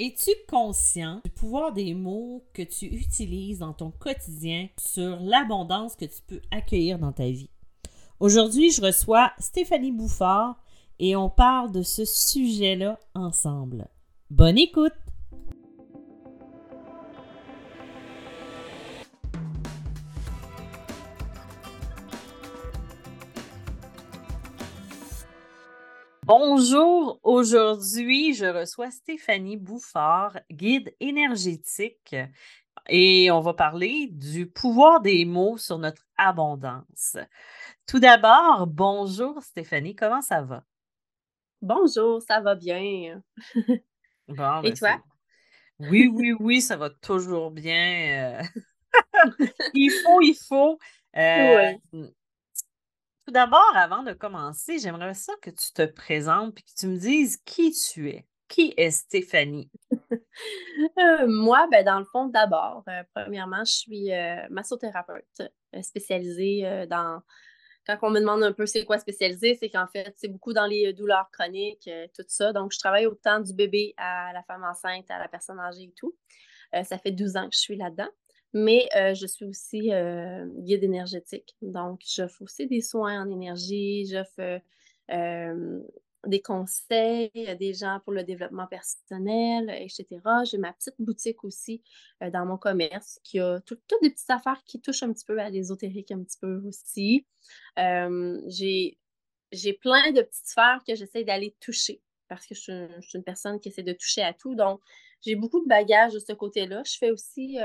Es-tu conscient du pouvoir des mots que tu utilises dans ton quotidien sur l'abondance que tu peux accueillir dans ta vie? Aujourd'hui, je reçois Stéphanie Bouffard et on parle de ce sujet-là ensemble. Bonne écoute! Bonjour, aujourd'hui je reçois Stéphanie Bouffard, guide énergétique, et on va parler du pouvoir des mots sur notre abondance. Tout d'abord, bonjour Stéphanie, comment ça va? Bonjour, ça va bien. Bon, Et ben, toi? Oui, oui, oui, ça va toujours bien. Euh. il faut, il faut. Euh. Tout d'abord, avant de commencer, j'aimerais ça que tu te présentes et que tu me dises qui tu es. Qui est Stéphanie? Euh, moi, ben, dans le fond, d'abord, euh, premièrement, je suis euh, massothérapeute spécialisée dans. Quand on me demande un peu c'est quoi spécialisé, c'est qu'en fait, c'est beaucoup dans les douleurs chroniques, tout ça. Donc, je travaille autant du bébé à la femme enceinte, à la personne âgée et tout. ça fait 12 ans que je suis là-dedans. Mais euh, je suis aussi euh, guide énergétique. Donc, j'offre aussi des soins en énergie, j'offre euh, des conseils à des gens pour le développement personnel, etc. J'ai ma petite boutique aussi dans mon commerce qui a toutes des petites affaires qui touchent un petit peu à l'ésotérique un petit peu aussi. j'ai, j'ai plein de petites sphères que j'essaie d'aller toucher parce que je suis, je suis, une personne qui essaie de toucher à tout. Donc, j'ai beaucoup de bagages de ce côté-là. Je fais aussi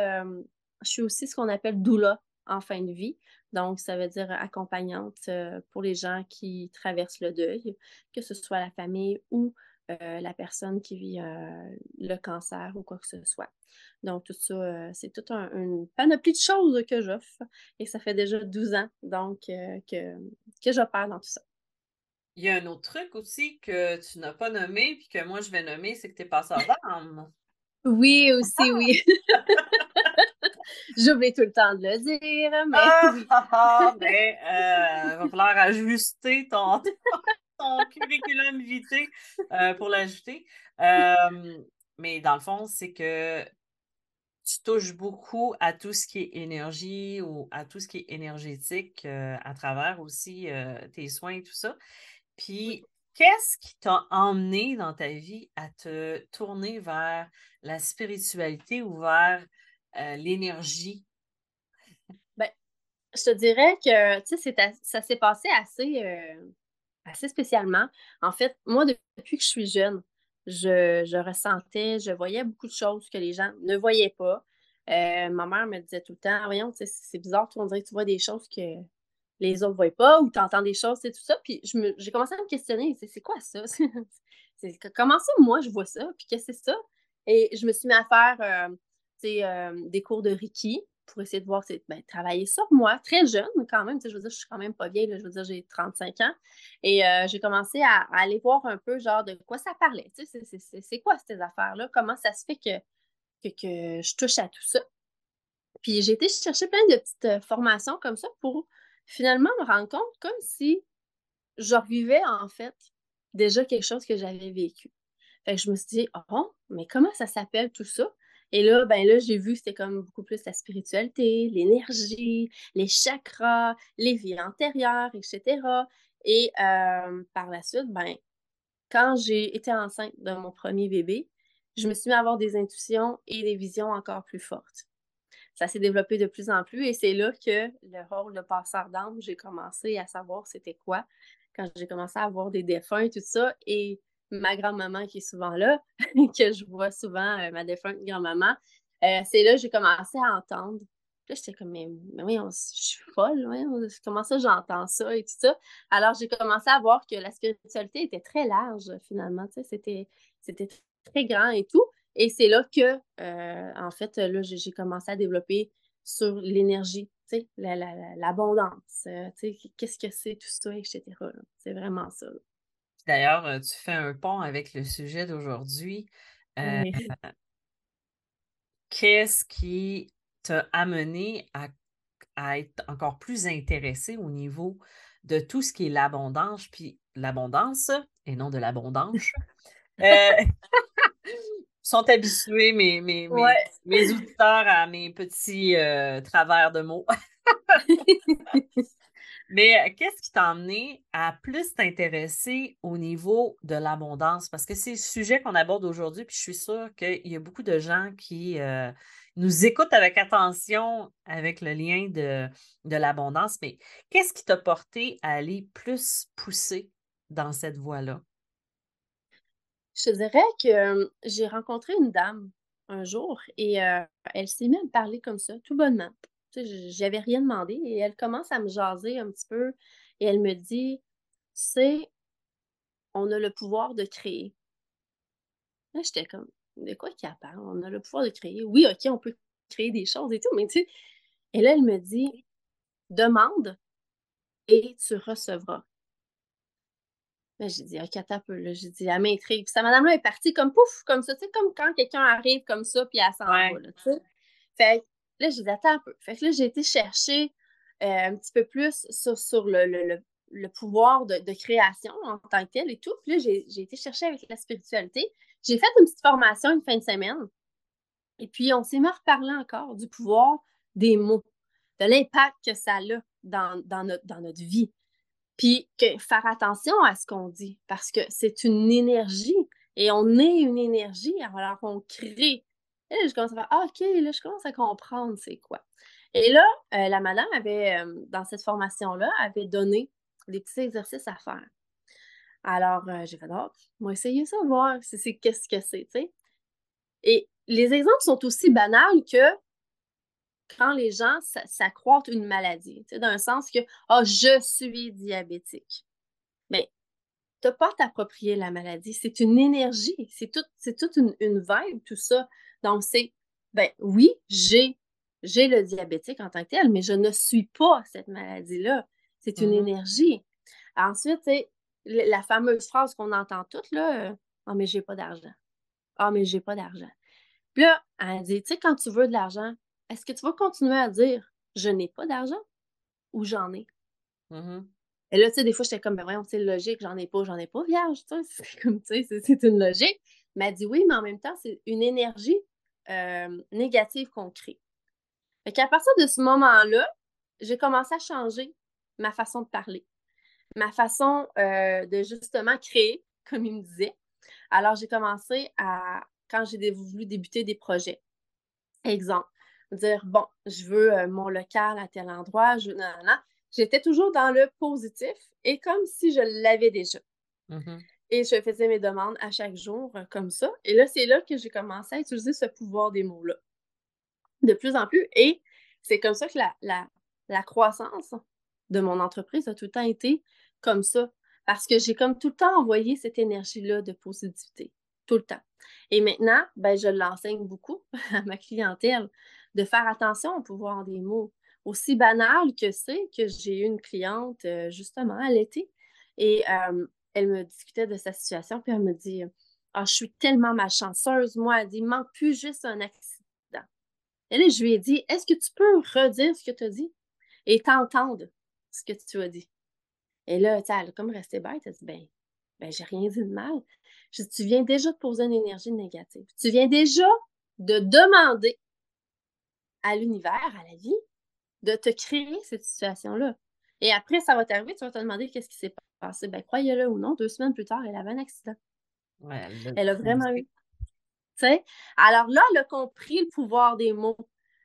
je suis aussi ce qu'on appelle doula en fin de vie. Donc, ça veut dire accompagnante euh, pour les gens qui traversent le deuil, que ce soit la famille ou euh, la personne qui vit euh, le cancer ou quoi que ce soit. Donc, tout ça, c'est toute une panoplie de choses que j'offre et ça fait déjà 12 ans donc que, que j'opère dans tout ça. Il y a un autre truc aussi que tu n'as pas nommé puis que moi je vais nommer, c'est que tu es passeur d'âme. Oui, aussi, oui. J'oublie tout le temps de le dire, mais. Ah, ah, ah ben, euh, il va falloir ajuster ton, ton curriculum vitae euh, pour l'ajouter. Euh, mais dans le fond, c'est que tu touches beaucoup à tout ce qui est énergie ou à tout ce qui est énergétique à travers aussi tes soins et tout ça. Puis, qu'est-ce qui t'a emmené dans ta vie à te tourner vers la spiritualité ou vers l'énergie? Ben, je te dirais que, ça s'est passé assez, euh, assez spécialement. En fait, moi, depuis que je suis jeune, je, ressentais, je voyais beaucoup de choses que les gens ne voyaient pas. Euh, ma mère me disait tout le temps, voyons, c'est bizarre, on dirait que tu vois des choses que les autres ne voient pas ou tu entends des choses, c'est tout ça. Puis j'ai commencé à me questionner, c'est quoi ça? comment ça, moi, je vois ça? Puis qu'est-ce que c'est ça? Et je me suis mis à faire euh, des cours de Reiki pour essayer de voir, ben, travailler sur moi, très jeune quand même, je veux dire, je suis quand même pas vieille, je veux dire, j'ai 35 ans, et j'ai commencé à, aller voir un peu, genre, de quoi ça parlait, c'est quoi ces affaires-là, comment ça se fait que, que, je touche à tout ça? Puis j'ai été chercher plein de petites formations comme ça pour finalement me rendre compte comme si je revivais, en fait, déjà quelque chose que j'avais vécu. Fait que je me suis dit, oh, mais comment ça s'appelle tout ça? Et là, ben là, j'ai vu que c'était comme beaucoup plus la spiritualité, l'énergie, les chakras, les vies antérieures, etc. Et euh, par la suite, ben, quand j'ai été enceinte de mon premier bébé, je me suis mis à avoir des intuitions et des visions encore plus fortes. Ça s'est développé de plus en plus et c'est là que le rôle de passeur d'âme, j'ai commencé à savoir c'était quoi. Quand j'ai commencé à avoir des défunts et tout ça, et ma grand-maman qui est souvent là, que je vois souvent, euh, ma défunte grand-maman, euh, c'est là que j'ai commencé à entendre. Là, j'étais comme, mais, oui, je suis folle, comment ça j'entends ça et tout ça? Alors, j'ai commencé à voir que la spiritualité était très large, finalement, c'était, c'était très grand et tout. Et c'est là que, euh, en fait, là, j'ai commencé à développer sur l'énergie, l'abondance, qu'est-ce que c'est tout ça, etc. C'est vraiment ça. D'ailleurs, euh, tu fais un pont avec le sujet d'aujourd'hui. Euh, qu'est-ce qui t'a amené à, être encore plus intéressé au niveau de tout ce qui est l'abondance, puis l'abondance, et non de l'abondance? Euh, sont habitués, mes, mes, mes, auditeurs, à mes petits euh, travers de mots. Mais euh, qu'est-ce qui t'a amené à plus t'intéresser au niveau de l'abondance? Parce que c'est le sujet qu'on aborde aujourd'hui, puis je suis sûre qu'il y a beaucoup de gens qui euh, nous écoutent avec attention avec le lien de, de l'abondance. Mais qu'est-ce qui t'a porté à aller plus pousser dans cette voie-là? Je dirais que j'ai rencontré une dame un jour et elle s'est mise à me parler comme ça, tout bonnement. J'avais rien demandé et elle commence à me jaser un petit peu et elle me dit c'est on a le pouvoir de créer. Là, j'étais comme de quoi qu'il parle? On a le pouvoir de créer. Oui, OK, on peut créer des choses et tout, mais tu sais. Et là, elle me dit demande et tu recevras. Là, j'ai dit, OK, attends un peu. J'ai dit, elle m'intrigue. Puis cette madame-là est partie comme pouf, comme ça, tu sais, comme quand quelqu'un arrive comme ça, puis elle s'en va, là, tu sais. Fait là, j'ai dit, attends un peu. Fait que là, j'ai été chercher euh, un petit peu plus sur, sur le, le, le, pouvoir de, création en tant que tel et tout. Puis là, j'ai été chercher avec la spiritualité. J'ai fait une petite formation une fin de semaine. Et puis, on s'est mis à reparler encore du pouvoir des mots, de l'impact que ça a dans, dans, notre, dans notre vie. Puis que faire attention à ce qu'on dit, parce que c'est une énergie et on est une énergie, alors on crée. Et là, je commence à faire ah, OK, là, je commence à comprendre c'est quoi. Et là, euh, la madame avait, euh, dans cette formation-là, avait donné des petits exercices à faire. Alors, euh, j'ai fait, oh, on va essayer ça, voir c'est qu'est-ce que c'est, tu sais. Et les exemples sont aussi banals que quand les gens s'accroîtent une maladie, dans le sens que oh, je suis diabétique. Mais tu n'as pas t'approprier la maladie. C'est une énergie. C'est toute une, une vibe, tout ça. Donc, c'est ben oui, j'ai, j'ai le diabétique en tant que tel, mais je ne suis pas cette maladie-là. C'est une mm-hmm. énergie. Ensuite, la fameuse phrase qu'on entend toutes, là, Ah, oh, mais j'ai pas d'argent. Ah, mais j'ai pas d'argent. Puis là, elle dit, tu sais, quand tu veux de l'argent, est-ce que tu vas continuer à dire je n'ai pas d'argent ou j'en ai? Mm-hmm. Et là, tu sais, des fois, j'étais comme, ben voyons, c'est logique, j'en ai pas, j'en ai pas, vierge, tu sais, c'est comme, tu sais, c'est une logique. Mais elle dit oui, mais en même temps, c'est une énergie euh, négative qu'on crée. Fait qu'à partir de ce moment-là, j'ai commencé à changer ma façon de parler, ma façon euh, de justement créer, comme il me disait. Alors, j'ai commencé à, quand j'ai voulu débuter des projets. Exemple, dire bon, je veux euh, mon local à tel endroit, je J'étais toujours dans le positif et comme si je l'avais déjà. Mmh et je faisais mes demandes à chaque jour euh, comme ça. Et là, c'est là que j'ai commencé à utiliser ce pouvoir des mots-là. De plus en plus. Et c'est comme ça que la, la, la, croissance de mon entreprise a tout le temps été comme ça. Parce que j'ai comme tout le temps envoyé cette énergie-là de positivité. Tout le temps. Et maintenant, ben, je l'enseigne beaucoup à ma clientèle de faire attention au pouvoir des mots. Aussi banal que c'est que j'ai eu une cliente euh, justement à l'été et elle me discutait de sa situation, puis elle me dit Ah, je suis tellement malchanceuse, moi, elle dit Il manque plus juste un accident. Et là, je lui ai dit Est-ce que tu peux redire ce que tu as dit et t'entendre ce que tu as dit? Et là, elle a comme resté bête, elle dit Ben, ben j'ai rien dit de mal. Je dis, tu viens déjà de poser une énergie négative. Tu viens déjà de demander à l'univers, à la vie, de te créer cette situation-là. Et après, ça va t'arriver, tu vas te demander qu'est-ce qui s'est passé. Ben, croyez-le ou non, deux semaines plus tard, elle avait un accident. elle, a vraiment eu. sais? Alors là, elle a compris le pouvoir des mots,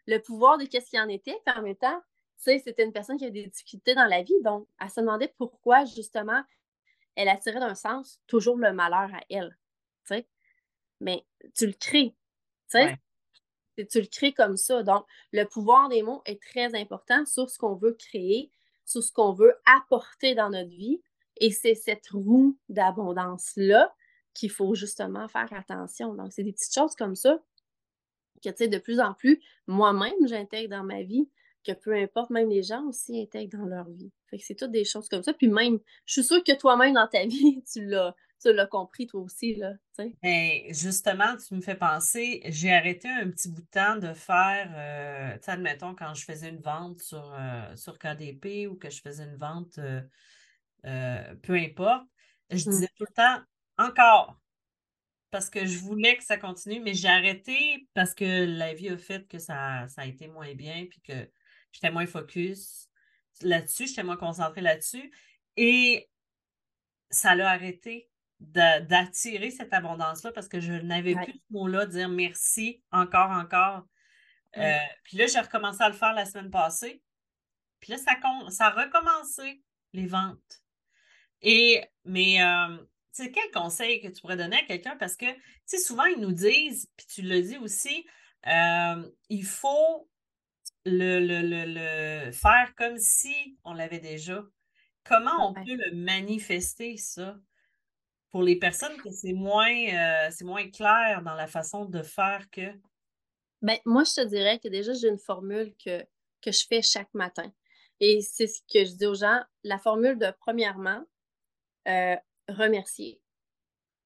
le pouvoir de qu'est-ce qu'il en était, puis en même temps, c'était une personne qui a des difficultés dans la vie, donc elle se demandait pourquoi, justement, elle attirait d'un sens toujours le malheur à elle. sais? Mais tu le crées. sais? Tu le crées comme ça. Donc, le pouvoir des mots est très important sur ce qu'on veut créer, sur ce qu'on veut apporter dans notre vie. Et c'est cette roue d'abondance-là qu'il faut justement faire attention. Donc, c'est des petites choses comme ça que, tu sais, de plus en plus, moi-même, j'intègre dans ma vie, que peu importe, même les gens aussi intègrent dans leur vie. Fait que c'est toutes des choses comme ça. Puis même, je suis sûre que toi-même, dans ta vie, tu l'as tu l'as compris toi aussi, là. Ben, justement, tu me fais penser, j'ai arrêté un petit bout de temps de faire, euh, admettons, quand je faisais une vente sur, euh, sur KDP ou que je faisais une vente, euh, peu importe, je mmh. disais tout le temps encore. parce que je voulais que ça continue, mais j'ai arrêté parce que la vie a fait que ça, ça a été moins bien, puis que j'étais moins focus là-dessus, j'étais moins concentrée là-dessus. Et ça l'a arrêté d'attirer cette abondance-là parce que je n'avais plus ce mot-là, dire merci, encore, encore. Euh, puis là, j'ai recommencé à le faire la semaine passée. Puis là, ça, ça a recommencé, les ventes. Et, mais, euh, tu sais, quel conseil que tu pourrais donner à quelqu'un? Parce que, tu sais, souvent, ils nous disent, puis tu le dis aussi, euh, il faut le, le, faire comme si on l'avait déjà. Comment on peut le manifester, ça? Pour les personnes que c'est moins, euh, c'est moins clair dans la façon de faire que. Ben, moi, je te dirais que déjà, j'ai une formule que, que je fais chaque matin. Et c'est ce que je dis aux gens. La formule de premièrement, euh, remercier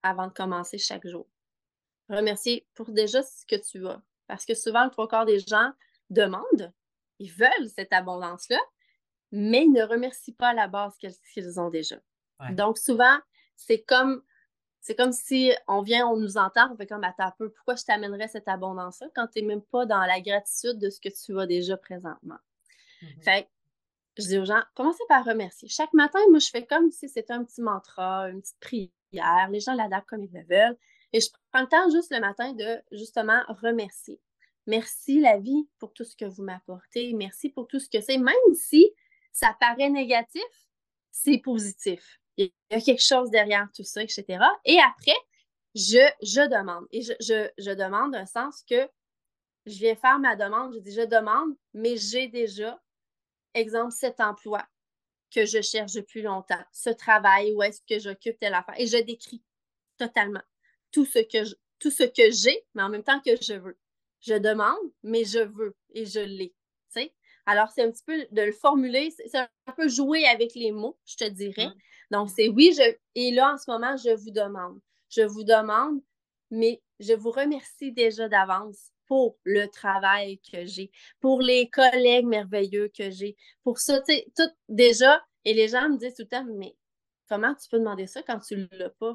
avant de commencer chaque jour. Remercier pour déjà ce que tu as. Parce que souvent, le trois quarts des gens demandent, ils veulent cette abondance-là, mais ils ne remercient pas à la base ce qu'ils ont déjà. Donc, souvent, c'est comme c'est comme si on vient, on nous entend, on fait comme attends un peu, pourquoi je t'amènerais cette abondance-là quand tu n'es même pas dans la gratitude de ce que tu as déjà présentement? Mm-hmm. Fait je dis aux gens, commencez par remercier. Chaque matin, moi, je fais comme si c'était un petit mantra, une petite prière. Les gens l'adaptent comme ils le veulent. Et je prends le temps juste le matin de justement remercier. Merci la vie pour tout ce que vous m'apportez. Merci pour tout ce que c'est. Même si ça paraît négatif, c'est positif. Il y a quelque chose derrière tout ça, etc. Et après, je, je demande. Et je, je, je demande un sens que je viens faire ma demande. Je dis je demande, mais j'ai déjà exemple, cet emploi que je cherche depuis longtemps, ce travail où est-ce que j'occupe telle affaire. Et je décris totalement tout ce que tout ce que j'ai, mais en même temps que je veux. Je demande, mais je veux et je l'ai. Alors, c'est un petit peu de le formuler, c'est un peu jouer avec les mots, je te dirais. Mmh. Donc, c'est oui, je, et là, en ce moment, je vous demande. Je vous demande, mais je vous remercie déjà d'avance pour le travail que j'ai, pour les collègues merveilleux que j'ai, pour ça, tu sais, tout déjà. Et les gens me disent tout le temps, mais comment tu peux demander ça quand tu ne l'as pas?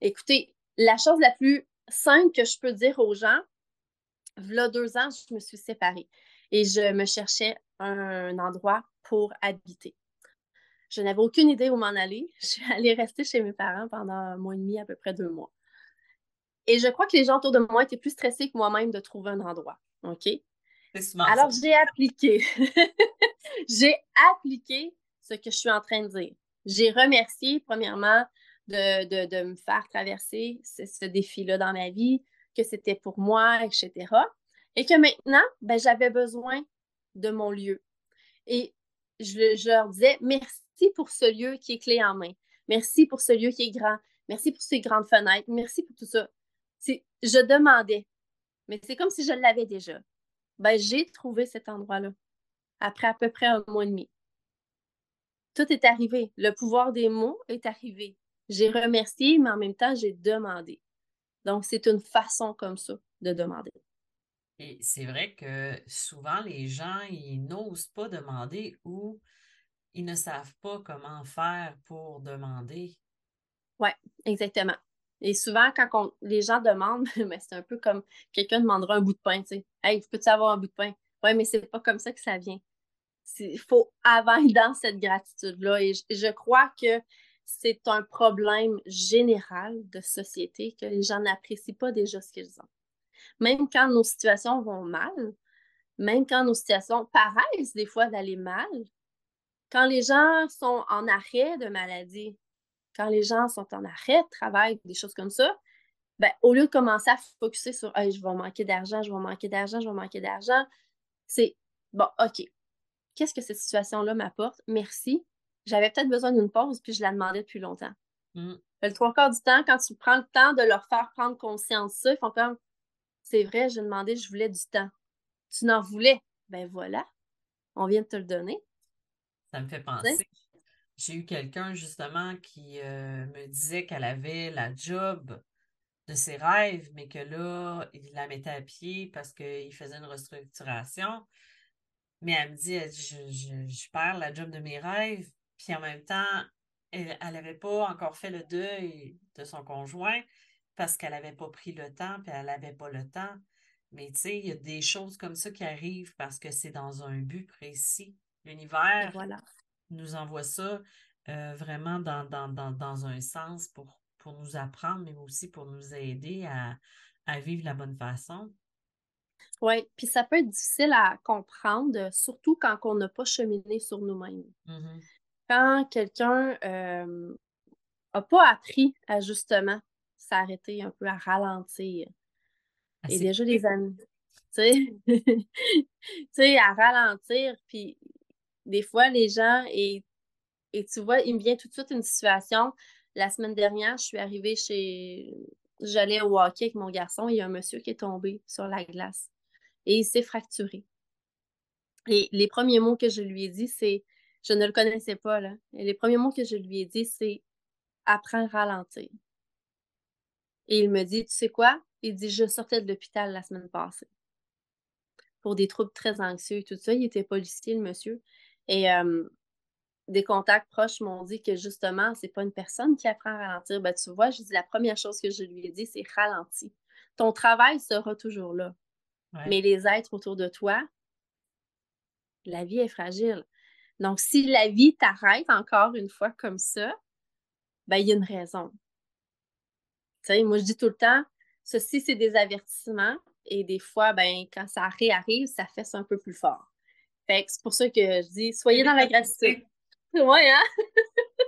Écoutez, la chose la plus simple que je peux dire aux gens, voilà deux ans, je me suis séparée et je me cherchais un endroit pour habiter. Je n'avais aucune idée où m'en aller. Je suis allée rester chez mes parents pendant un mois et demi, à peu près deux mois. Et je crois que les gens autour de moi étaient plus stressés que moi-même de trouver un endroit. OK? Alors, j'ai appliqué. j'ai appliqué ce que je suis en train de dire. J'ai remercié, premièrement, de, me faire traverser ce, défi-là dans ma vie, que c'était pour moi, etc. Et que maintenant, ben, j'avais besoin de mon lieu. Et je, leur disais merci pour ce lieu qui est clé en main. Merci pour ce lieu qui est grand. Merci pour ces grandes fenêtres. Merci pour tout ça je demandais, mais c'est comme si je l'avais déjà. Ben, j'ai trouvé cet endroit-là après à peu près un mois et demi. Tout est arrivé. Le pouvoir des mots est arrivé. J'ai remercié, mais en même temps, j'ai demandé. Donc, c'est une façon comme ça de demander. Et c'est vrai que souvent, les gens, ils n'osent pas demander ou ils ne savent pas comment faire pour demander. Oui, exactement. Et souvent, quand les gens demandent, mais c'est un peu comme quelqu'un demandera un bout de pain, tu sais. Hey, peux-tu avoir un bout de pain? Oui, mais c'est pas comme ça que ça vient. Il faut avant dans cette gratitude-là. Et je, crois que c'est un problème général de société que les gens n'apprécient pas déjà ce qu'ils ont. Même quand nos situations vont mal, même quand nos situations paraissent des fois d'aller mal, quand les gens sont en arrêt de maladie, quand les gens sont en arrêt de travail, des choses comme ça, ben, au lieu de commencer à focuser sur je vais manquer d'argent, je vais manquer d'argent, je vais manquer d'argent, c'est bon, OK. Qu'est-ce que cette situation-là m'apporte? Merci. J'avais peut-être besoin d'une pause, puis je la demandais depuis longtemps. Mm. Le trois quarts du temps, quand tu prends le temps de leur faire prendre conscience de ça, ils font comme c'est vrai, j'ai demandé, je voulais du temps. Tu n'en voulais? Ben voilà, on vient de te le donner. Ça me fait penser j'ai eu quelqu'un justement qui euh, me disait qu'elle avait la job de ses rêves, mais que là, il la mettait à pied parce qu'il faisait une restructuration. Mais elle me dit, je, perds la job de mes rêves, puis en même temps, elle n'avait pas encore fait le deuil de son conjoint. Parce qu'elle n'avait pas pris le temps, puis elle n'avait pas le temps. Mais tu sais, il y a des choses comme ça qui arrivent parce que c'est dans un but précis. L'univers nous envoie ça euh, vraiment dans, dans, un sens pour, pour nous apprendre, mais aussi pour nous aider à, vivre la bonne façon. Oui, puis ça peut être difficile à comprendre, surtout quand on n'a pas cheminé sur nous-mêmes. Mm-hmm. Quand quelqu'un n'a euh, pas appris à justement s'arrêter un peu, à ralentir. Ah, Et déjà les amis, tu sais, à ralentir, puis des fois les gens, et et tu vois, il me vient tout de suite une situation. La semaine dernière, je suis arrivée chez. J'allais au hockey avec mon garçon. Il y a un monsieur qui est tombé sur la glace et il s'est fracturé. Et les premiers mots que je lui ai dit, c'est. Je ne le connaissais pas, là. Et les premiers mots que je lui ai dit, c'est apprends à ralentir. Et il me dit, tu sais quoi? Il dit, je sortais de l'hôpital la semaine passée pour des troubles très anxieux et tout ça. Il était policier, le monsieur. Et euh, des contacts proches m'ont dit que justement, c'est pas une personne qui apprend à ralentir. Ben, tu vois, je dis la première chose que je lui ai dit, c'est ralentir. Ton travail sera toujours là. Mais les êtres autour de toi, la vie est fragile. Donc, si la vie t'arrête encore une fois comme ça, ben, il y a une raison. Moi, je dis tout le temps, ceci, c'est des avertissements. Et des fois, ben, quand ça réarrive, ça fait un peu plus fort. Fait c'est pour ça que je dis, soyez dans la gratitude. Ouais, hein?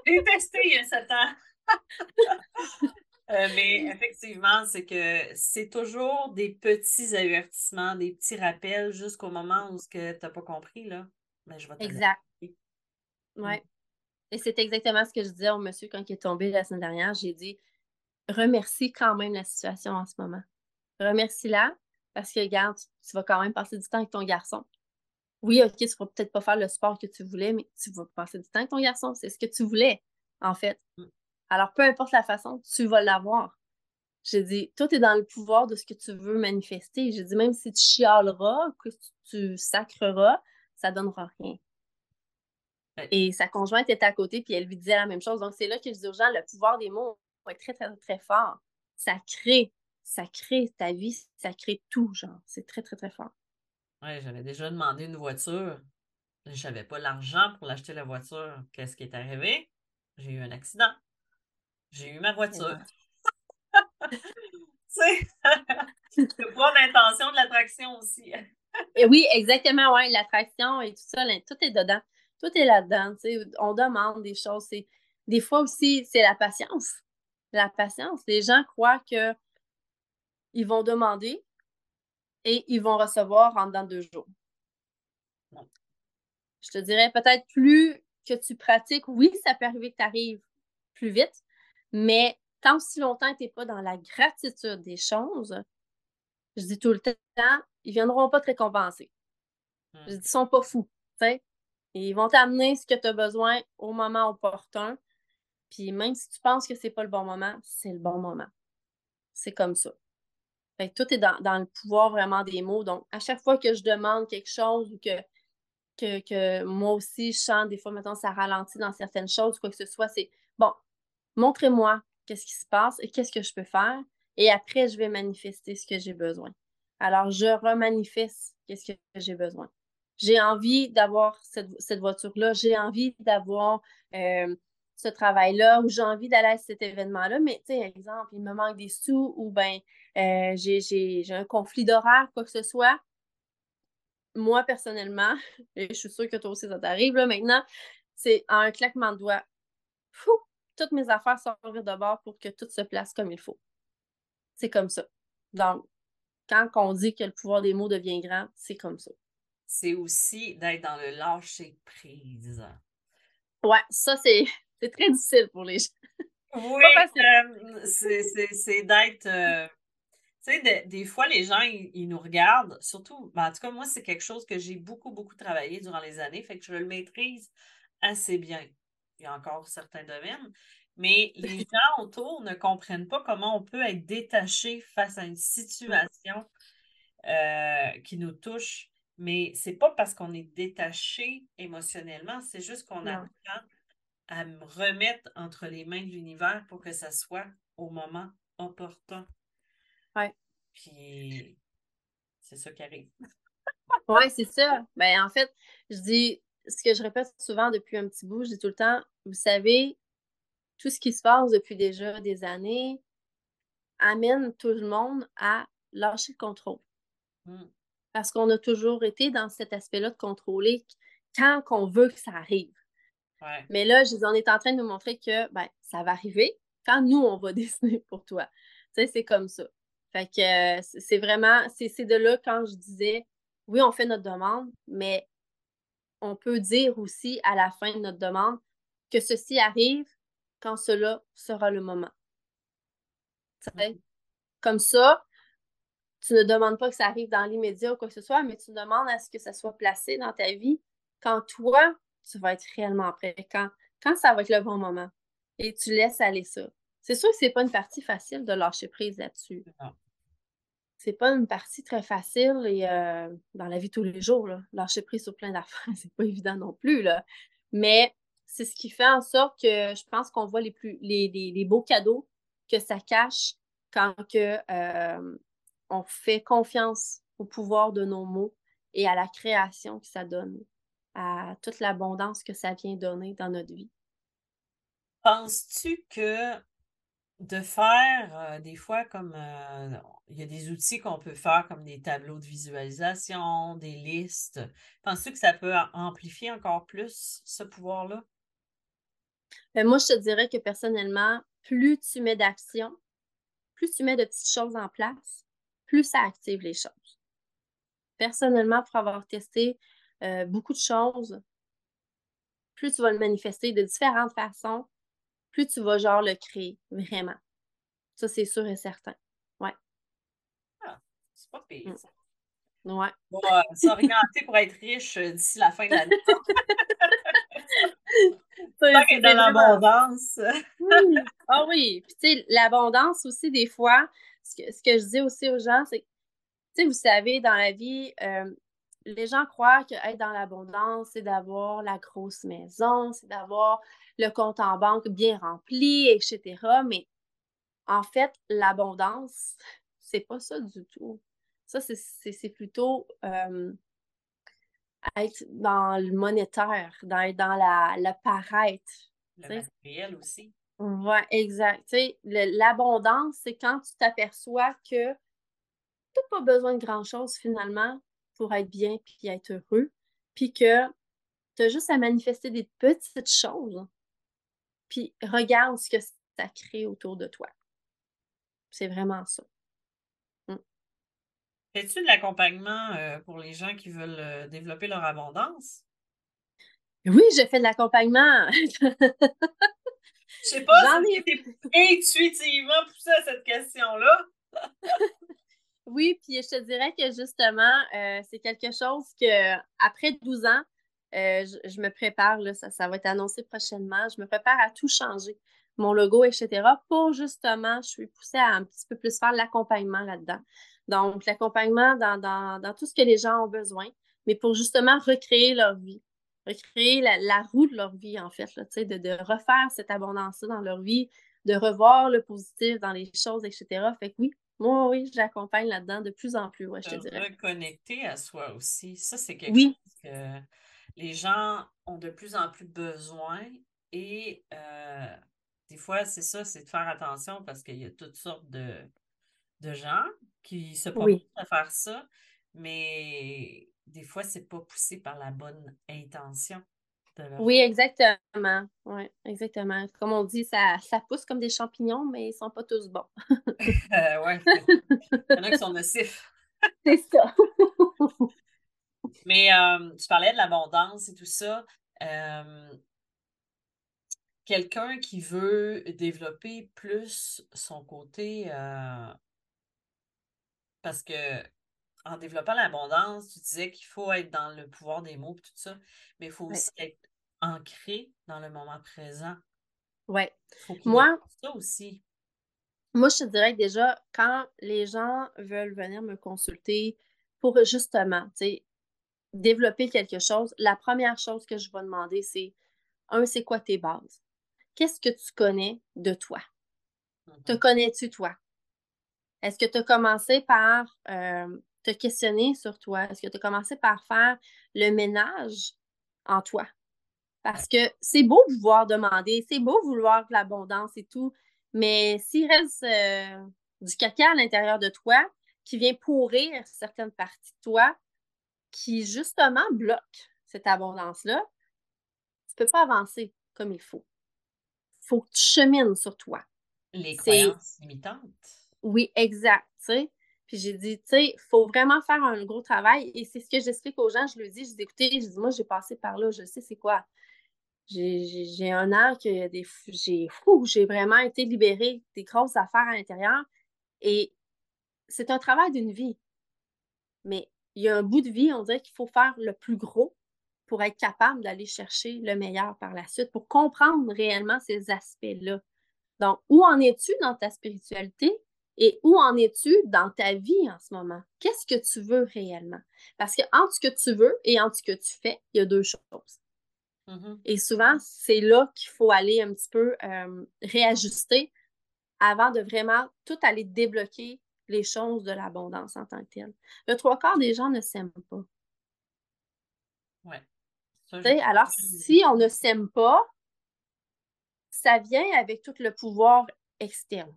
J'ai testé il y a sept ans. Euh, mais effectivement, c'est que c'est toujours des petits avertissements, des petits rappels jusqu'au moment où tu n'as pas compris, là. Mais ben, je vais Exact. Oui. Mm. Et c'est exactement ce que je disais au monsieur quand il est tombé la semaine dernière. J'ai dit remercie quand même la situation en ce moment. Remercie-la parce que, regarde, tu vas quand même passer du temps avec ton garçon oui, OK, tu ne vas peut-être pas faire le sport que tu voulais, mais tu vas passer du temps avec ton garçon. C'est ce que tu voulais, en fait. Mm. Alors, peu importe la façon, tu vas l'avoir. J'ai dit, tout est dans le pouvoir de ce que tu veux manifester. J'ai dit, même si tu chialeras, que tu sacreras, ça ne donnera rien. Et sa conjointe était à côté, puis elle lui disait la même chose. Donc, c'est là que je dis aux gens, le pouvoir des mots très, très, très fort. Ça crée, ça crée ta vie, ça crée tout, genre. C'est très, très, très fort. Oui, j'avais déjà demandé une voiture. Je n'avais pas l'argent pour l'acheter la voiture. Qu'est-ce qui est arrivé? J'ai eu un accident. J'ai eu ma voiture. tu sais, c'est pas l'intention de l'attraction aussi. et oui, exactement, oui, l'attraction et tout ça, tout est dedans. Tout est là-dedans. On demande des choses. Des fois aussi, c'est la patience. La patience. Les gens croient que ils vont demander, et ils vont recevoir en dans deux jours. Je te dirais peut-être plus que tu pratiques, oui, ça peut arriver que tu arrives plus vite, mais tant si longtemps tu n'es pas dans la gratitude des choses, je dis tout le temps, ils ne viendront pas te récompenser. Hmm. Je dis, ils ne sont pas fous. Ils vont t'amener ce que tu as besoin au moment opportun. Puis même si tu penses que ce n'est pas le bon moment, c'est le bon moment. C'est comme ça tout est dans, le pouvoir vraiment des mots. Donc, à chaque fois que je demande quelque chose ou que, que, moi aussi, je chante, des fois, maintenant, ça ralentit dans certaines choses, quoi que ce soit, c'est bon, montrez-moi qu'est-ce qui se passe et qu'est-ce que je peux faire. Et après, je vais manifester ce que j'ai besoin. Alors, je remanifeste qu'est-ce que j'ai besoin. J'ai envie d'avoir cette, voiture-là, j'ai envie d'avoir euh, ce travail-là ou j'ai envie d'aller à cet événement-là, mais tu sais, exemple, il me manque des sous ou ben euh, j'ai un conflit d'horaire, quoi que ce soit. Moi, personnellement, et je suis sûre que toi aussi ça t'arrive là maintenant, c'est en un claquement de doigts, fou, toutes mes affaires sortent de bord pour que tout se place comme il faut. C'est comme ça. Donc, quand on dit que le pouvoir des mots devient grand, c'est comme ça. C'est aussi d'être dans le lâcher prise. Ouais, ça, c'est c'est très difficile pour les gens. Oui, euh, c'est d'être. Euh, tu sais, des fois, les gens, ils, nous regardent, surtout, ben, en tout cas, moi, c'est quelque chose que j'ai beaucoup, beaucoup travaillé durant les années, fait que je le maîtrise assez bien. Il y a encore certains domaines, mais les gens autour ne comprennent pas comment on peut être détaché face à une situation euh, qui nous touche. Mais c'est pas parce qu'on est détaché émotionnellement, c'est juste qu'on apprend à me remettre entre les mains de l'univers pour que ça soit au moment opportun. Ouais. Puis c'est ça qui arrive. oui, c'est ça. Ben, en fait, je dis ce que je répète souvent depuis un petit bout, je dis tout le temps, vous savez, tout ce qui se passe depuis déjà des années amène tout le monde à lâcher le contrôle. Mmh. Parce qu'on a toujours été dans cet aspect-là de contrôler quand on veut que ça arrive. Mais là, je on est en train de nous montrer que ben, ça va arriver quand nous, on va décider pour toi. Tu sais, c'est comme ça. Fait que euh, c'est vraiment, c'est de là quand je disais, oui, on fait notre demande, mais on peut dire aussi à la fin de notre demande que ceci arrive quand cela sera le moment. Mmh comme ça, tu ne demandes pas que ça arrive dans l'immédiat ou quoi que ce soit, mais tu demandes à ce que ça soit placé dans ta vie quand toi, tu vas être réellement prêt, quand, quand ça va être le bon moment. Et tu laisses aller ça. C'est sûr que c'est pas une partie facile de lâcher prise là-dessus. C'est pas une partie très facile et euh, dans la vie tous les jours, là, lâcher prise sur plein d'affaires, c'est pas évident non plus. Là. Mais c'est ce qui fait en sorte que je pense qu'on voit les plus les, les, beaux cadeaux que ça cache quand que, euh, on fait confiance au pouvoir de nos mots et à la création que ça donne, à toute l'abondance que ça vient donner dans notre vie. Penses-tu que de faire euh, des fois comme euh, il y a des outils qu'on peut faire comme des tableaux de visualisation, des listes, penses-tu que ça peut amplifier encore plus ce pouvoir-là? Ben, moi, je te dirais que personnellement, plus tu mets d'action, plus tu mets de petites choses en place, plus ça active les choses. Personnellement, pour avoir testé euh, beaucoup de choses, plus tu vas le manifester de différentes façons, plus tu vas genre le créer, vraiment. Ça, c'est sûr et certain. Ouais. Ah, c'est pas pire. Mm. Ouais. On va s'orienter pour être riche euh, d'ici la fin de l'année. c'est dans l'abondance. Ah oui. Puis, tu sais, l'abondance aussi, des fois, ce que, ce que je dis aussi aux gens, c'est que, tu sais, vous savez, dans la vie, euh, les gens croient qu'être dans l'abondance, c'est d'avoir la grosse maison, c'est d'avoir le compte en banque bien rempli, etc. Mais en fait, l'abondance, c'est pas ça du tout. Ça, c'est plutôt euh, être dans le monétaire, dans, être dans la, le paraître. Le matériel aussi. Oui, exact. L'abondance, c'est quand tu t'aperçois que tu n'as pas besoin de grand-chose finalement pour être bien puis être heureux, puis que tu as juste à manifester des petites choses, puis regarde ce que ça crée autour de toi. C'est vraiment ça. Mmh. Fais-tu de l'accompagnement euh, pour les gens qui veulent euh, développer leur abondance? Oui, je fais de l'accompagnement. Je sais pas si ai... intuitivement poussé à cette question-là. oui, puis je te dirais que justement, euh, c'est quelque chose que après 12 ans, euh, je, me prépare, là, ça, ça va être annoncé prochainement. Je me prépare à tout changer, mon logo, etc., pour justement, je suis poussée à un petit peu plus faire l'accompagnement là-dedans. Donc, l'accompagnement dans, tout ce que les gens ont besoin, mais pour justement recréer leur vie recréer la, roue de leur vie, en fait, là, de, de refaire cette abondance-là dans leur vie, de revoir le positif dans les choses, etc. Fait que oui, moi, oui, j'accompagne là-dedans de plus en plus, ouais, je te dirais. Reconnecter à soi aussi, ça, c'est quelque chose que les gens ont de plus en plus besoin et euh, des fois, c'est ça, c'est de faire attention parce qu'il y a toutes sortes de, de gens qui se proposent à faire ça, mais des fois, c'est pas poussé par la bonne intention. Oui, exactement. Oui, exactement. Comme on dit, ça, ça pousse comme des champignons, mais ils sont pas tous bons. euh, oui, il y en a qui sont nocifs. c'est ça. mais euh, tu parlais de l'abondance et tout ça. Euh, quelqu'un qui veut développer plus son côté euh, parce que en développant l'abondance, tu disais qu'il faut être dans le pouvoir des mots et tout ça, mais il faut aussi être ancré dans le moment présent. Oui. Moi, ça aussi. Moi, je te dirais que déjà, quand les gens veulent venir me consulter pour justement, tu sais, développer quelque chose, la première chose que je vais demander, c'est un, c'est quoi tes bases? Qu'est-ce que tu connais de toi? Te mm-hmm. connais-tu toi? Est-ce que tu as commencé par euh, te questionner sur toi? Est-ce que tu as commencé par faire le ménage en toi? Parce que c'est beau vouloir demander, c'est beau vouloir de l'abondance et tout, mais s'il reste euh, du caca à l'intérieur de toi qui vient pourrir certaines parties de toi qui justement bloquent cette abondance-là, tu ne peux pas avancer comme il faut. Il faut que tu chemines sur toi. Les croyances limitantes. Oui, exact. Puis j'ai dit, tu sais, il faut vraiment faire un gros travail. Et c'est ce que j'explique aux gens. Je leur dis, je dis, écoutez, je dis, moi, j'ai passé par là, je sais c'est quoi. J'ai un an que des j'ai vraiment été libérée des grosses affaires à l'intérieur. Et c'est un travail d'une vie. Mais il y a un bout de vie, on dirait qu'il faut faire le plus gros pour être capable d'aller chercher le meilleur par la suite, pour comprendre réellement ces aspects-là. Donc, où en es-tu dans ta spiritualité? Et où en es-tu dans ta vie en ce moment? Qu'est-ce que tu veux réellement? Parce que entre ce que tu veux et entre ce que tu fais, il y a deux choses. Mm-hmm. Et souvent, c'est là qu'il faut aller un petit peu euh, réajuster avant de vraiment tout aller débloquer les choses de l'abondance en tant que telle. Le trois quarts des gens ne s'aiment pas. Ouais. alors, si on ne s'aime pas, ça vient avec tout le pouvoir externe.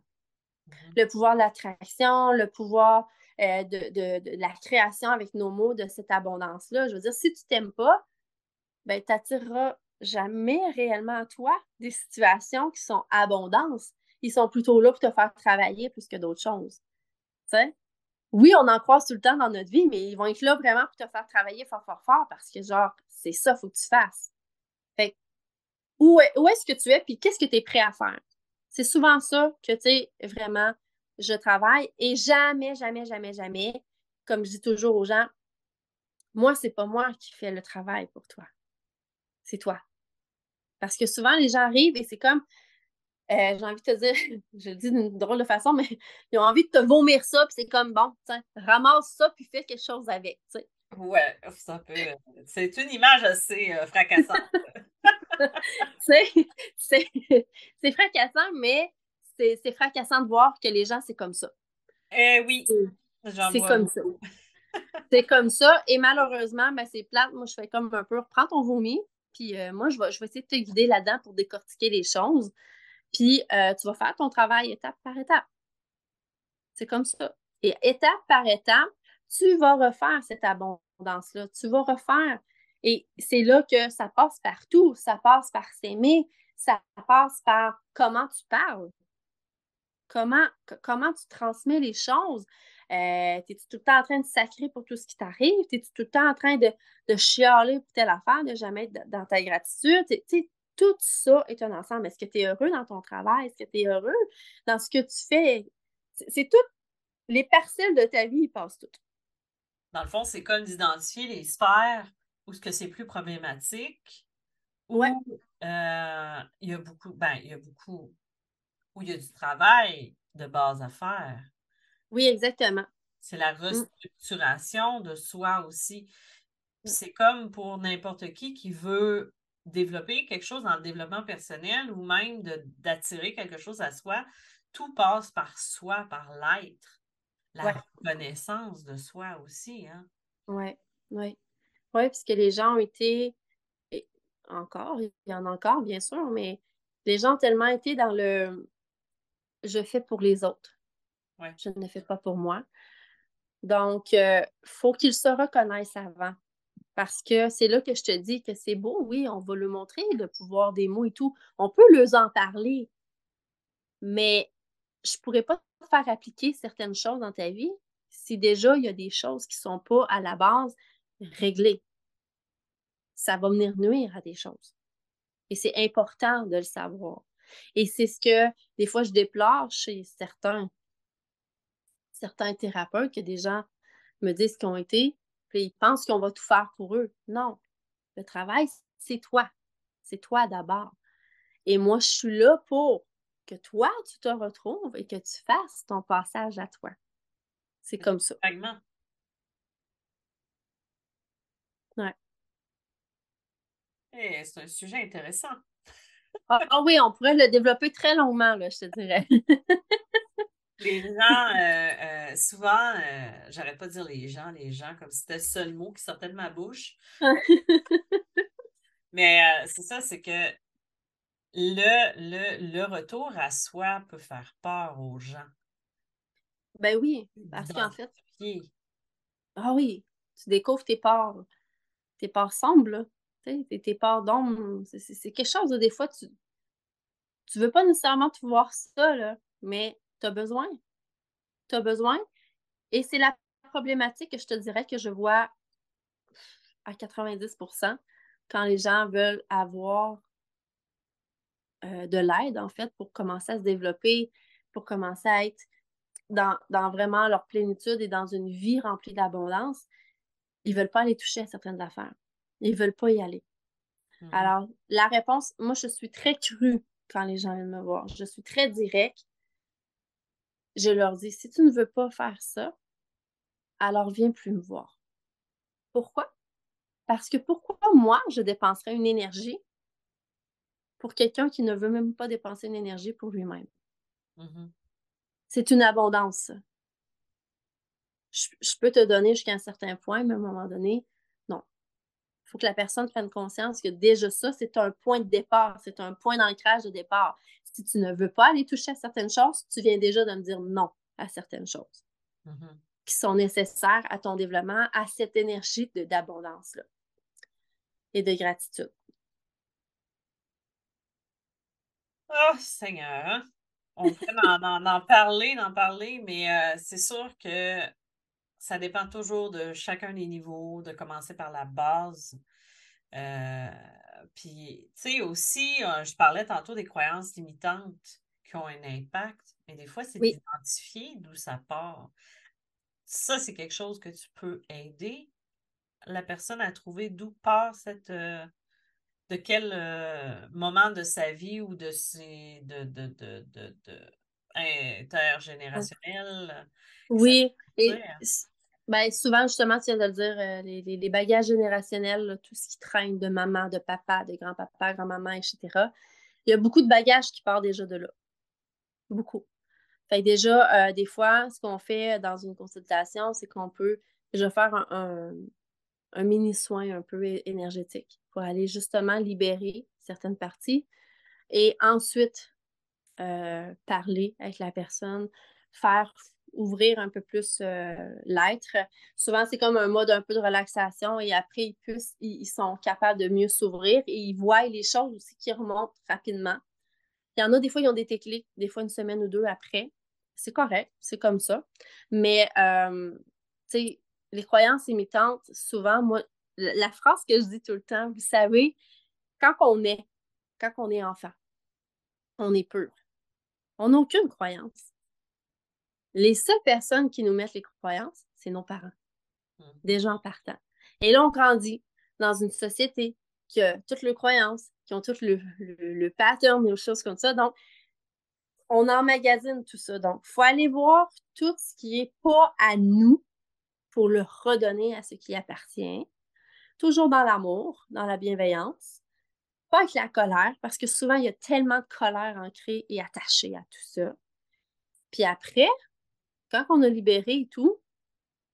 Mm-hmm. Le pouvoir de l'attraction, le pouvoir euh, de, la création avec nos mots de cette abondance-là. Je veux dire, si tu t'aimes pas, ben, tu n'attireras jamais réellement à toi des situations qui sont abondance. Ils sont plutôt là pour te faire travailler plus que d'autres choses. Oui, on en croise tout le temps dans notre vie, mais ils vont être là vraiment pour te faire travailler fort, fort, fort parce que, genre, c'est ça, faut que tu fasses. Fait où, où est-ce que tu es, puis qu'est-ce que tu es prêt à faire? C'est souvent ça que, tu sais, vraiment, je travaille et jamais, jamais, jamais, jamais, comme je dis toujours aux gens, moi, c'est pas moi qui fais le travail pour toi c'est toi. Parce que souvent, les gens arrivent et c'est comme, euh, j'ai envie de te dire, je le dis d'une drôle de façon, mais ils ont envie de te vomir ça, puis c'est comme, bon, tiens, ramasse ça, puis fais quelque chose avec, tu sais. Ouais, C'est une image assez euh, fracassante. c'est fracassant, mais c'est fracassant de voir que les gens, c'est comme ça. Eh oui, c'est comme ça. c'est comme ça. Et malheureusement, ben, c'est plate. Moi, je fais comme un peu, prends ton vomi, puis euh, moi, je vais, je vais essayer de te guider là-dedans pour décortiquer les choses. Puis euh, tu vas faire ton travail étape par étape. C'est comme ça. Et étape par étape, tu vas refaire cette abondance-là. Tu vas refaire. Et c'est là que ça passe partout. Ça passe par s'aimer. Ça passe par comment tu parles. Comment, comment tu transmets les choses. Euh, T'es-tu tout le temps en train de sacrer pour tout ce qui t'arrive? T'es-tu tout le temps en train de, de chialer pour telle affaire, de jamais être dans ta gratitude? Tu tout ça est un ensemble. Est-ce que tu es heureux dans ton travail? Est-ce que tu es heureux dans ce que tu fais? C'est toutes les parcelles de ta vie, ils passent toutes. Dans le fond, c'est comme d'identifier les sphères où ce que c'est plus problématique. Où, euh, il y a beaucoup, ben, il y a beaucoup, où il y a du travail de base à faire. Oui, exactement. C'est la mm. restructuration de soi aussi. Mm. C'est comme pour n'importe qui qui veut développer quelque chose dans le développement personnel ou même d'attirer quelque chose à soi. Tout passe par soi, par l'être. La reconnaissance de soi aussi. Hein? Oui, oui. Oui, puisque les gens ont été, encore, il y en a encore, bien sûr, mais les gens ont tellement été dans le je fais pour les autres. Je ne fais pas pour moi. Donc, il euh, faut qu'ils se reconnaissent avant. Parce que c'est là que je te dis que c'est beau, oui, on va le montrer, le pouvoir des mots et tout. On peut leur en parler. Mais je pourrais pas faire appliquer certaines choses dans ta vie si déjà il y a des choses qui sont pas à la base réglées. Ça va venir nuire à des choses. Et c'est important de le savoir. Et c'est ce que des fois je déplore chez certains certains thérapeutes que des gens me disent qu'ils ont été, puis ils pensent qu'on va tout faire pour eux. Non. Le travail, c'est toi. C'est toi d'abord. Et moi, je suis là pour que toi, tu te retrouves et que tu fasses ton passage à toi. C'est comme ça. Ouais. Eh, c'est un sujet intéressant. ah, ah oui, on pourrait le développer très longuement, là, je te dirais. Les gens, euh, euh, souvent, j'arrête pas de dire les gens, les gens, comme si c'était le seul mot qui sortait de ma bouche. Mais c'est ça, c'est que le, le, le retour à soi peut faire peur aux gens. Ben oui, parce qu'en fait. Ah oui, tu découvres tes parts, tes parts sombres, Tes, tes parts d'ombre. C'est quelque chose, des fois, tu tu veux pas nécessairement tout voir ça, là, mais tu as besoin. Tu as besoin. Et c'est la problématique que je te dirais que je vois à 90% quand les gens veulent avoir euh, de l'aide, en fait, pour commencer à se développer, pour commencer à être dans, vraiment leur plénitude et dans une vie remplie d'abondance, ils ne veulent pas aller toucher à certaines affaires. Ils ne veulent pas y aller. Mm-hmm. Alors, la réponse, moi, je suis très crue quand les gens viennent me voir. Je suis très directe. Je leur dis, si tu ne veux pas faire ça, alors viens plus me voir. Pourquoi? Parce que pourquoi moi, je dépenserais une énergie pour quelqu'un qui ne veut même pas dépenser une énergie pour lui-même. Mm-hmm. C'est une abondance. Je, peux te donner jusqu'à un certain point, mais à un moment donné, non. Il faut que la personne prenne conscience que déjà ça, c'est un point de départ, c'est un point d'ancrage de départ. Si tu ne veux pas aller toucher à certaines choses, tu viens déjà de me dire non à certaines choses mm-hmm. qui sont nécessaires à ton développement, à cette énergie d'abondance-là et de gratitude. Oh, Seigneur, hein? On peut en, parler, d'en parler, mais euh, c'est sûr que ça dépend toujours de chacun des niveaux, de commencer par la base. Euh, puis, tu sais, aussi, euh, je parlais tantôt des croyances limitantes qui ont un impact, mais des fois, c'est d'identifier d'où ça part. Ça, c'est quelque chose que tu peux aider la personne à trouver d'où part cette, de quel euh, moment de sa vie ou de ses de, de, de, de intergénérationnel. Oui, et ben, souvent, justement, tu viens de le dire, euh, les, les, bagages générationnels, tout ce qui traîne de maman, de papa, de grand-papa, grand-maman, etc. Il y a beaucoup de bagages qui partent déjà de là. Beaucoup. Fait déjà, euh, des fois, ce qu'on fait dans une consultation, c'est qu'on peut déjà faire un, un mini-soin un peu énergétique pour aller justement libérer certaines parties et ensuite euh, parler avec la personne, faire ouvrir un peu plus euh, l'être. Souvent, c'est comme un mode un peu de relaxation et après, ils, ils sont capables de mieux s'ouvrir et ils voient les choses aussi qui remontent rapidement. Il y en a des fois, ils ont des techniques, des fois une semaine ou deux après. C'est correct, c'est comme ça. Mais, euh, tu sais, les croyances imitantes, souvent, moi, la phrase que je dis tout le temps, vous savez, quand on est, quand on est enfant, on est pur. On n'a aucune croyance. Les seules personnes qui nous mettent les croyances, c'est nos parents, mmh. des gens partants. Et là, on grandit dans une société qui a toutes les croyances, qui ont tout le, le, pattern, des choses comme ça. Donc, on emmagasine tout ça. Donc, il faut aller voir tout ce qui n'est pas à nous pour le redonner à ce qui appartient. Toujours dans l'amour, dans la bienveillance, pas avec la colère, parce que souvent, il y a tellement de colère ancrée et attachée à tout ça. Puis après, quand on a libéré tout,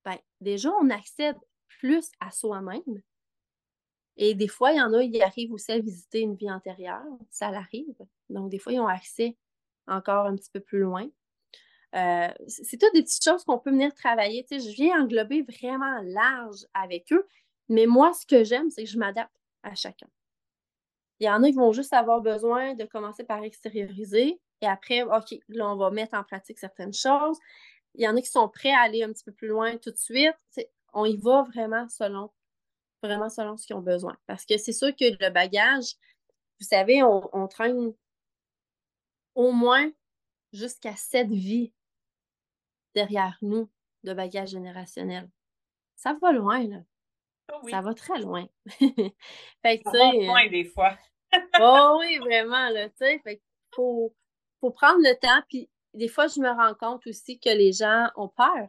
ben, déjà, on accède plus à soi-même. Et des fois, il y en a, ils arrivent aussi à visiter une vie antérieure. Ça l'arrive. Donc, des fois, ils ont accès encore un petit peu plus loin. Euh, c'est toutes des petites choses qu'on peut venir travailler. Tu je viens englober vraiment large avec eux, mais moi, ce que j'aime, c'est que je m'adapte à chacun. Il y en a qui vont juste avoir besoin de commencer par extérioriser et après, OK, là, on va mettre en pratique certaines choses. Il y en a qui sont prêts à aller un petit peu plus loin tout de suite. on y va vraiment selon, vraiment selon ce qu'ils ont besoin. Parce que c'est sûr que le bagage, vous savez, on, traîne au moins jusqu'à sept vies derrière nous de bagages générationnels. Ça va loin, là. Oh ça va très loin. fait que, ça loin des fois. oh oui, vraiment, là, tu sais. Fait faut, faut prendre le temps. Puis des fois, je me rends compte aussi que les gens ont peur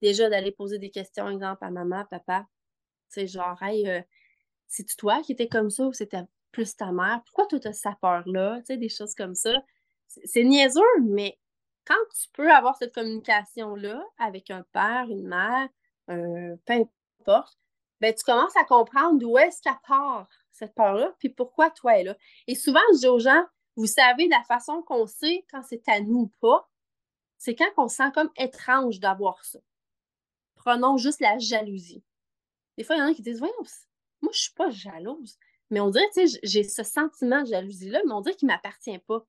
déjà d'aller poser des questions, exemple, à maman, papa. Tu sais, genre, hey, euh, c'est-tu toi qui étais comme ça ou c'était plus ta mère? Pourquoi tu as cette peur-là? Tu sais, des choses comme ça. C'est niaiseux, mais quand tu peux avoir cette communication-là avec un père, une mère, euh, peu importe, ben, tu commences à comprendre d'où est-ce qu'elle part, cette peur-là, puis pourquoi toi elle est là. Et souvent, je dis aux gens, vous savez, la façon qu'on sait quand c'est à nous ou pas, c'est quand on sent comme étrange d'avoir ça. Prenons juste la jalousie. Des fois, il y en a qui disent, voyons, moi, je suis pas jalouse. Mais on dirait, tu sais, j'ai ce sentiment de jalousie-là, mais on dirait qu'il m'appartient pas.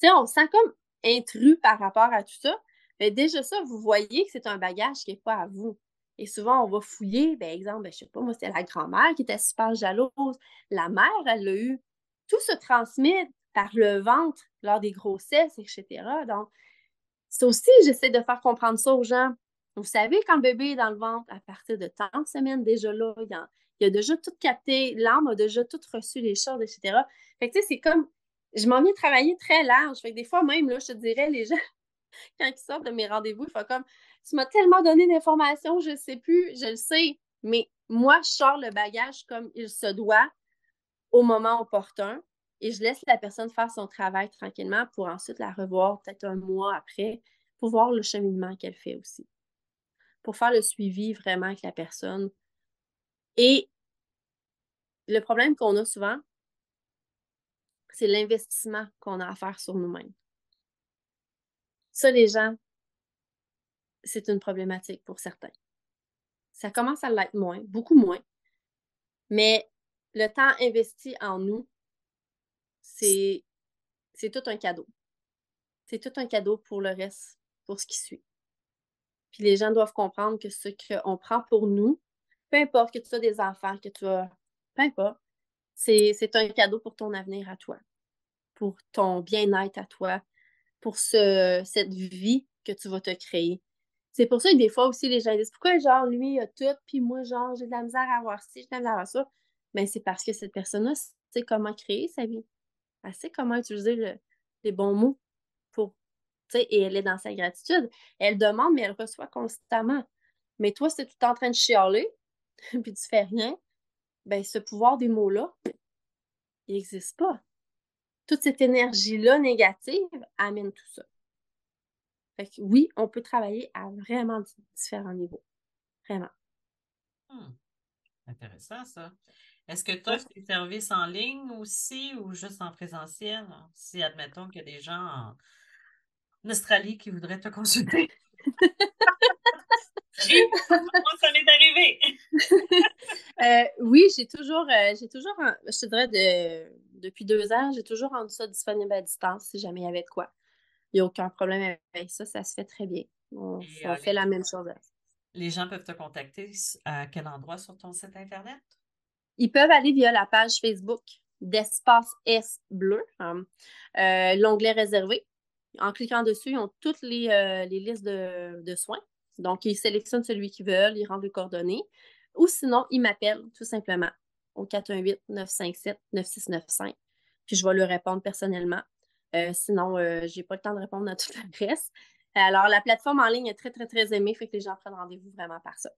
Tu sais, on se sent comme intrus par rapport à tout ça. Mais déjà ça, vous voyez que c'est un bagage qui n'est pas à vous. Et souvent, on va fouiller, par ben, exemple, ben, je sais pas, moi, c'était la grand-mère qui était super jalouse. La mère, elle l'a eu. Tout se transmet par le ventre lors des grossesses, etc. Donc, c'est aussi, j'essaie de faire comprendre ça aux gens. Vous savez, quand le bébé est dans le ventre, à partir de tant de semaines déjà là, il, a, déjà tout capté, l'âme a déjà tout reçu les choses, etc. Fait que, tu sais, c'est comme, je m'en viens travailler très large. Fait que des fois, même, là, je te dirais, les gens, quand ils sortent de mes rendez-vous, ils font comme, tu m'as tellement donné d'informations, je ne sais plus, je le sais, mais moi, je sors le bagage comme il se doit au moment opportun et je laisse la personne faire son travail tranquillement pour ensuite la revoir peut-être un mois après pour voir le cheminement qu'elle fait aussi. Pour faire le suivi vraiment avec la personne. Et le problème qu'on a souvent, c'est l'investissement qu'on a à faire sur nous-mêmes. Ça, les gens, c'est une problématique pour certains. Ça commence à l'être moins, beaucoup moins. Mais le temps investi en nous, c'est, tout un cadeau. C'est tout un cadeau pour le reste, pour ce qui suit. Puis les gens doivent comprendre que ce qu'on prend pour nous, peu importe que tu as des enfants, que tu as. Peu importe. C'est, un cadeau pour ton avenir à toi, pour ton bien-être à toi, pour ce, cette vie que tu vas te créer. C'est pour ça que des fois aussi, les gens disent Pourquoi, genre, lui, a tout, puis moi, genre, j'ai de la misère à avoir ci, j'ai de la misère à avoir ça? Mais ben, c'est parce que cette personne-là sait comment créer sa vie. Elle sait comment utiliser les bons mots pour. Tu sais, et elle est dans sa gratitude. Elle demande, mais elle reçoit constamment. Mais toi, si tu es en train de chialer, puis tu fais rien, ben ce pouvoir des mots-là, il n'existe pas. Toute cette énergie-là négative amène tout ça. Fait que oui, on peut travailler à vraiment différents niveaux. Vraiment. Hmm. Intéressant, ça. Est-ce que tu as des services en ligne aussi ou juste en présentiel? Si, admettons qu'il y a des gens en, Australie qui voudraient te consulter. Ça m'est arrivé. Euh, oui, j'ai toujours, euh, j'ai toujours, je te dirais, de, depuis deux ans, j'ai toujours rendu ça disponible à distance si jamais il y avait de quoi. Il n'y a aucun problème avec ça, ça se fait très bien. On, euh, fait la même chose. Les gens peuvent te contacter à quel endroit sur ton site Internet? Ils peuvent aller via la page Facebook d'Espace S bleu, hein. euh, l'onglet réservé. En cliquant dessus, ils ont toutes les, euh, listes de, soins. Donc, ils sélectionnent celui qu'ils veulent, ils rendent les coordonnées. Ou sinon, ils m'appellent tout simplement au 418-957-9695. Puis je vais leur répondre personnellement. Euh, sinon, je n'ai pas le temps de répondre à tout le reste. Alors, la plateforme en ligne est très, très, très aimée, fait que les gens prennent rendez-vous vraiment par ça.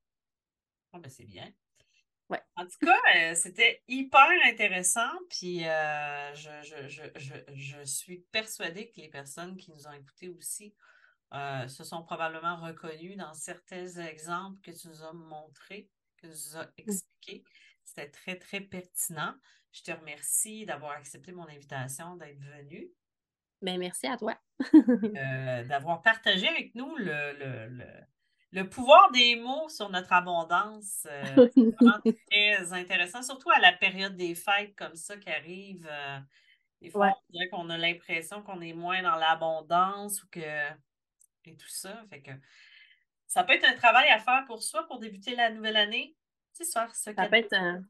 Ah, ben, c'est bien. En tout cas, euh, c'était hyper intéressant. Puis euh, je, suis persuadée que les personnes qui nous ont écoutés aussi euh, se sont probablement reconnues dans certains exemples que tu nous as montrés, que tu nous as mmh. expliqués. C'était très, très pertinent. Je te remercie d'avoir accepté mon invitation, d'être venu. Bien, merci à toi. d'avoir partagé avec nous le le pouvoir des mots sur notre abondance, euh, c'est vraiment très intéressant, surtout à la période des fêtes comme ça qui arrive. Euh, des fois, on dirait qu'on a l'impression qu'on est moins dans l'abondance ou que. et tout ça. Fait que ça peut être un travail à faire pour soi pour débuter la nouvelle année. Tu sais, faire ce ça peut être un...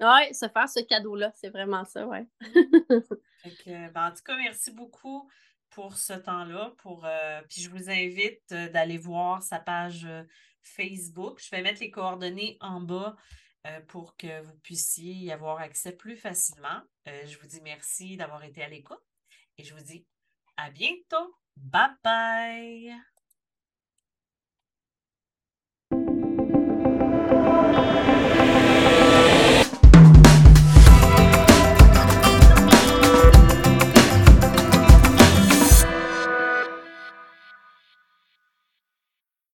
Oui, se faire ce cadeau-là, c'est vraiment ça, oui. Ben, en tout cas, merci beaucoup pour ce temps-là. Euh, puis je vous invite euh, d'aller voir sa page euh, Facebook. Je vais mettre les coordonnées en bas pour que vous puissiez y avoir accès plus facilement. je vous dis merci d'avoir été à l'écoute et je vous dis à bientôt. Bye bye!